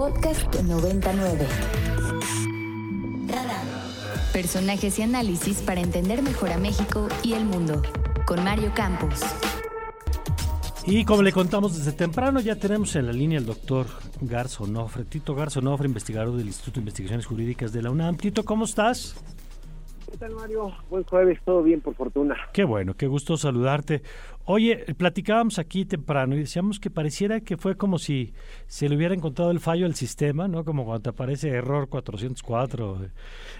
Podcast 99. Personajes y análisis para entender mejor a México y el mundo. Con Mario Campos. Y como le contamos desde temprano, ya tenemos en la línea el doctor Garzonofre, Tito Garzonofre, investigador del Instituto de Investigaciones Jurídicas de la UNAM. Tito, ¿cómo estás? ¿Qué tal, Mario? Buen jueves, todo bien, por fortuna. Qué bueno, qué gusto saludarte. Oye, platicábamos aquí temprano y decíamos que pareciera que fue como si se le hubiera encontrado el fallo al sistema, ¿no? Como cuando te aparece error 404.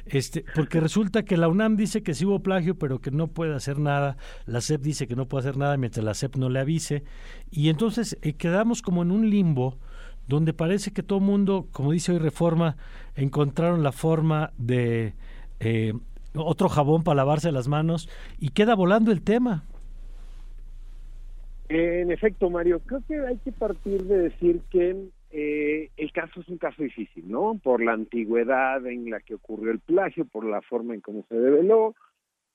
Este, porque resulta que la UNAM dice que sí hubo plagio, pero que no puede hacer nada. La SEP dice que no puede hacer nada mientras la SEP no le avise. Y entonces eh, quedamos como en un limbo donde parece que todo el mundo, como dice hoy Reforma, encontraron la forma de eh, otro jabón para lavarse las manos y queda volando el tema. En efecto, Mario, creo que hay que partir de decir que eh, el caso es un caso difícil, ¿no? Por la antigüedad en la que ocurrió el plagio, por la forma en cómo se develó,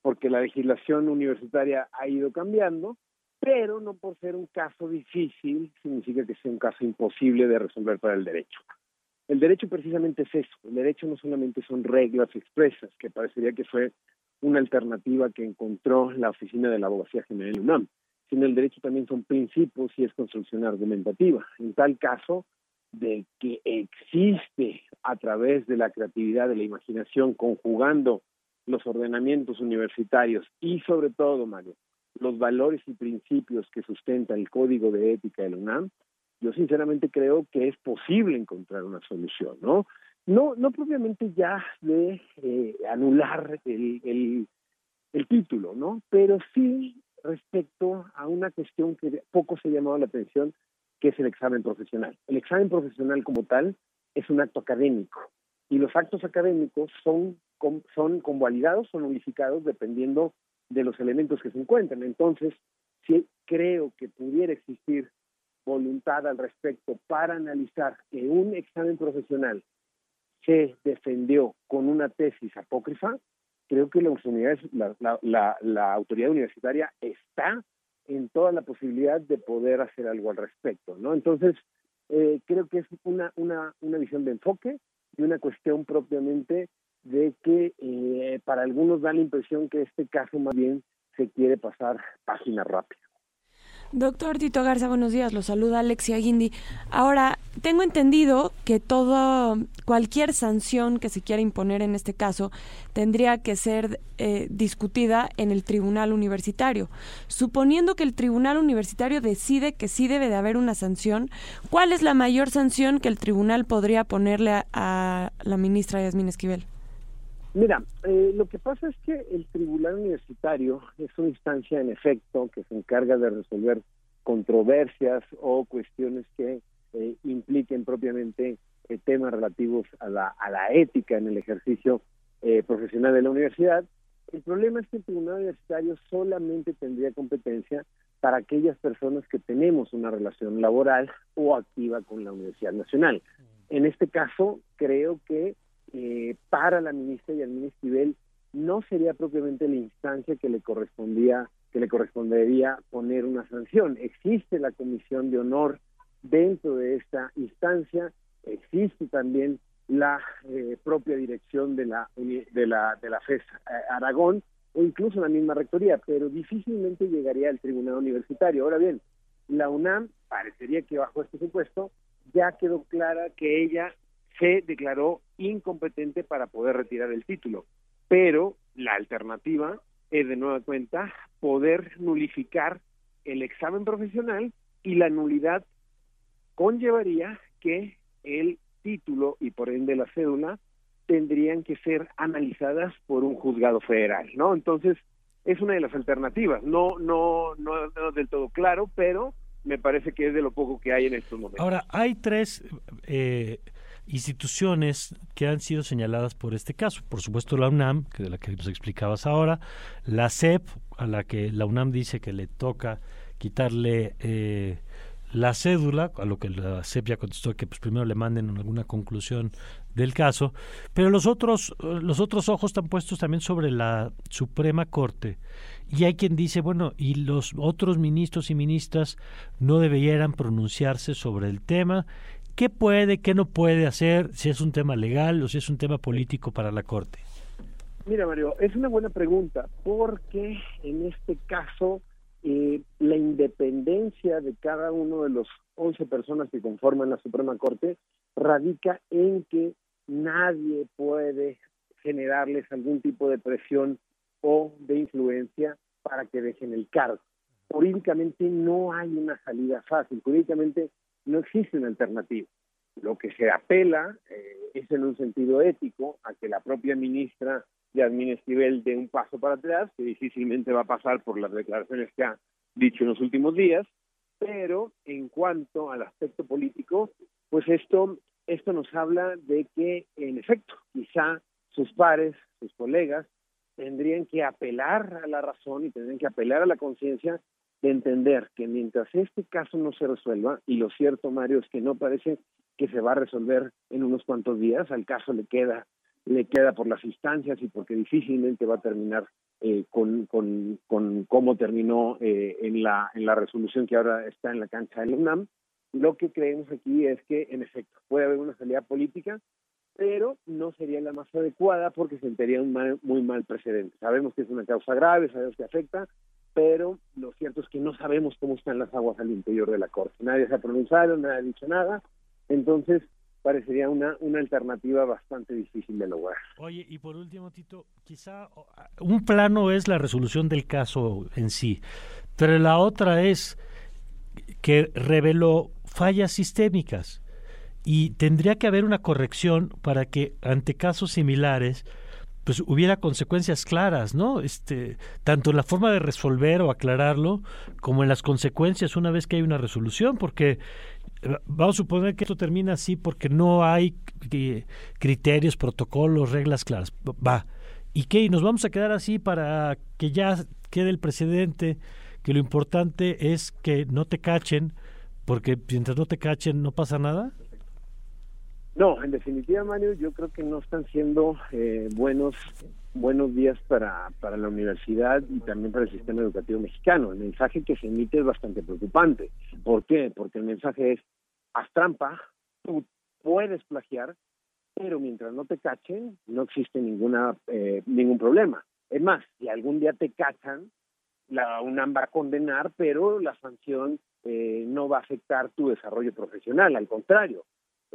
porque la legislación universitaria ha ido cambiando, pero no por ser un caso difícil significa que sea un caso imposible de resolver para el derecho. El derecho precisamente es eso. El derecho no solamente son reglas expresas, que parecería que fue una alternativa que encontró la Oficina de la Abogacía General UNAM, sino el derecho también son principios y es construcción argumentativa. En tal caso, de que existe a través de la creatividad, de la imaginación, conjugando los ordenamientos universitarios y sobre todo, Mario, los valores y principios que sustenta el Código de Ética de la UNAM, yo sinceramente creo que es posible encontrar una solución, ¿no? No, no propiamente ya de eh, anular el, el, título, ¿no? Pero sí respecto a una cuestión que poco se ha llamado la atención, que es el examen profesional. El examen profesional como tal es un acto académico y los actos académicos son, son convalidados o nulificados dependiendo de los elementos que se encuentran. Entonces, sí creo que pudiera existir voluntad al respecto para analizar que un examen profesional se defendió con una tesis apócrifa, creo que la, autoridad universitaria está en toda la posibilidad de poder hacer algo al respecto, ¿no? Entonces, eh, creo que es una, una, una visión de enfoque y una cuestión propiamente de que eh, para algunos da la impresión que este caso más bien se quiere pasar página rápida. Doctor Tito Garza, buenos días. Lo saluda Alexia Guindi. Ahora, tengo entendido que todo, cualquier sanción que se quiera imponer en este caso tendría que ser eh, discutida en el tribunal universitario. Suponiendo que el tribunal universitario decide que sí debe de haber una sanción, ¿cuál es la mayor sanción que el tribunal podría ponerle a, a la ministra Yasmín Esquivel? Mira, eh, lo que pasa es que el tribunal universitario es una instancia en efecto que se encarga de resolver controversias o cuestiones que eh, impliquen propiamente eh, temas relativos a la, a la ética en el ejercicio profesional de la universidad. El problema es que el tribunal universitario solamente tendría competencia para aquellas personas que tenemos una relación laboral o activa con la Universidad Nacional. En este caso, creo que eh, para la ministra y al ministro Ibel no sería propiamente la instancia que le correspondía que le correspondería poner una sanción. Existe la comisión de honor dentro de esta instancia, existe también la eh, propia dirección de la de la de la FES eh, Aragón o incluso la misma rectoría, pero difícilmente llegaría al tribunal universitario. Ahora bien, la UNAM parecería que bajo este supuesto ya quedó clara que ella se declaró incompetente para poder retirar el título. Pero la alternativa es de nueva cuenta poder nulificar el examen profesional y la nulidad conllevaría que el título y por ende la cédula tendrían que ser analizadas por un juzgado federal, ¿no? Entonces, es una de las alternativas, no, no, no, no del todo claro, pero me parece que es de lo poco que hay en estos momentos. Ahora, hay tres eh, instituciones que han sido señaladas por este caso. Por supuesto la UNAM, que de la que nos explicabas ahora, la CEP, a la que la UNAM dice que le toca quitarle eh, la cédula, a lo que la CEP ya contestó que pues primero le manden alguna conclusión del caso, pero los otros los otros ojos están puestos también sobre la Suprema Corte y hay quien dice, bueno, y los otros ministros y ministras no debieran pronunciarse sobre el tema ¿Qué puede, qué no puede hacer, si es un tema legal o si es un tema político para la Corte? Mira, Mario, es una buena pregunta, porque en este caso eh, la independencia de cada uno de los 11 personas que conforman la Suprema Corte radica en que nadie puede generarles algún tipo de presión o de influencia para que dejen el cargo. Jurídicamente no hay una salida fácil, jurídicamente no existe una alternativa. Lo que se apela eh, es en un sentido ético a que la propia ministra Yasmín Esquivel dé un paso para atrás, que difícilmente va a pasar por las declaraciones que ha dicho en los últimos días, pero en cuanto al aspecto político, pues esto, esto nos habla de que, en efecto, quizá sus pares, sus colegas, tendrían que apelar a la razón y tendrían que apelar a la conciencia de entender que mientras este caso no se resuelva, y lo cierto, Mario, es que no parece que se va a resolver en unos cuantos días, al caso le queda le queda por las instancias y porque difícilmente va a terminar eh, con, con, con, cómo terminó eh, en, la, en la resolución que ahora está en la cancha del UNAM. Lo que creemos aquí es que, en efecto, puede haber una salida política, pero no sería la más adecuada porque sentiría un muy mal precedente. Sabemos que es una causa grave, sabemos que afecta, pero lo cierto es que no sabemos cómo están las aguas al interior de la Corte. Nadie se ha pronunciado, nadie ha dicho nada. Entonces, parecería una, una alternativa bastante difícil de lograr. Oye, y por último, Tito, quizá un plano es la resolución del caso en sí, pero la otra es que reveló fallas sistémicas y tendría que haber una corrección para que ante casos similares pues hubiera consecuencias claras, ¿no? Este, tanto en la forma de resolver o aclararlo, como en las consecuencias una vez que hay una resolución, porque vamos a suponer que esto termina así porque no hay eh, criterios, protocolos, reglas claras. Va. ¿Y qué? ¿Nos vamos a quedar así para que ya quede el precedente? Que lo importante es que no te cachen, porque mientras no te cachen no pasa nada. No, en definitiva, Mario, yo creo que no están siendo eh, buenos buenos días para, para la universidad y también para el sistema educativo mexicano. El mensaje que se emite es bastante preocupante. ¿Por qué? Porque el mensaje es, haz trampa, tú puedes plagiar, pero mientras no te cachen, no existe ninguna eh, ningún problema. Es más, si algún día te cachan, la UNAM va a condenar, pero la sanción eh, no va a afectar tu desarrollo profesional, al contrario.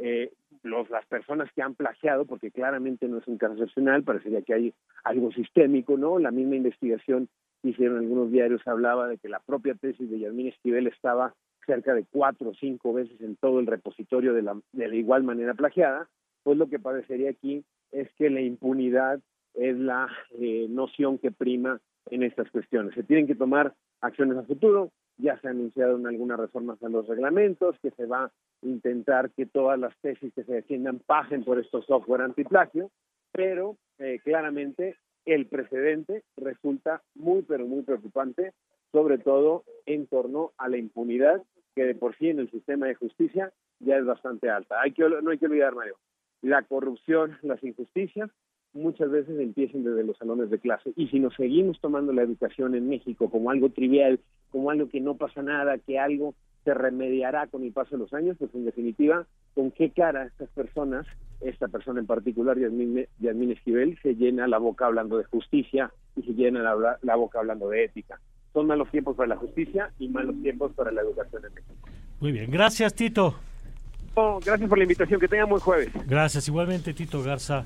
Eh, los, las personas que han plagiado, porque claramente no es un caso excepcional, parecería que hay algo sistémico, ¿no? La misma investigación que hicieron algunos diarios hablaba de que la propia tesis de Yasmín Esquivel estaba cerca de cuatro o cinco veces en todo el repositorio de la, de la igual manera plagiada, pues lo que parecería aquí es que la impunidad es la eh, noción que prima en estas cuestiones. Se tienen que tomar acciones a futuro, ya se en algunas reformas a los reglamentos, que se va a intentar que todas las tesis que se defiendan pasen por estos software antiplagio, pero eh, claramente el precedente resulta muy, pero muy preocupante, sobre todo en torno a la impunidad que de por sí en el sistema de justicia ya es bastante alta. Hay que, no hay que olvidar, Mario, la corrupción, las injusticias muchas veces empiezan desde los salones de clase. Y si nos seguimos tomando la educación en México como algo trivial, como algo que no pasa nada, que algo se remediará con el paso de los años, pues en definitiva, ¿con qué cara estas personas, esta persona en particular, Yasmín, Yasmín Esquivel, se llena la boca hablando de justicia y se llena la, la boca hablando de ética? Son malos tiempos para la justicia y malos tiempos para la educación en México. Muy bien, gracias Tito. gracias por la invitación, que tengan buen jueves. Gracias, igualmente Tito Garza.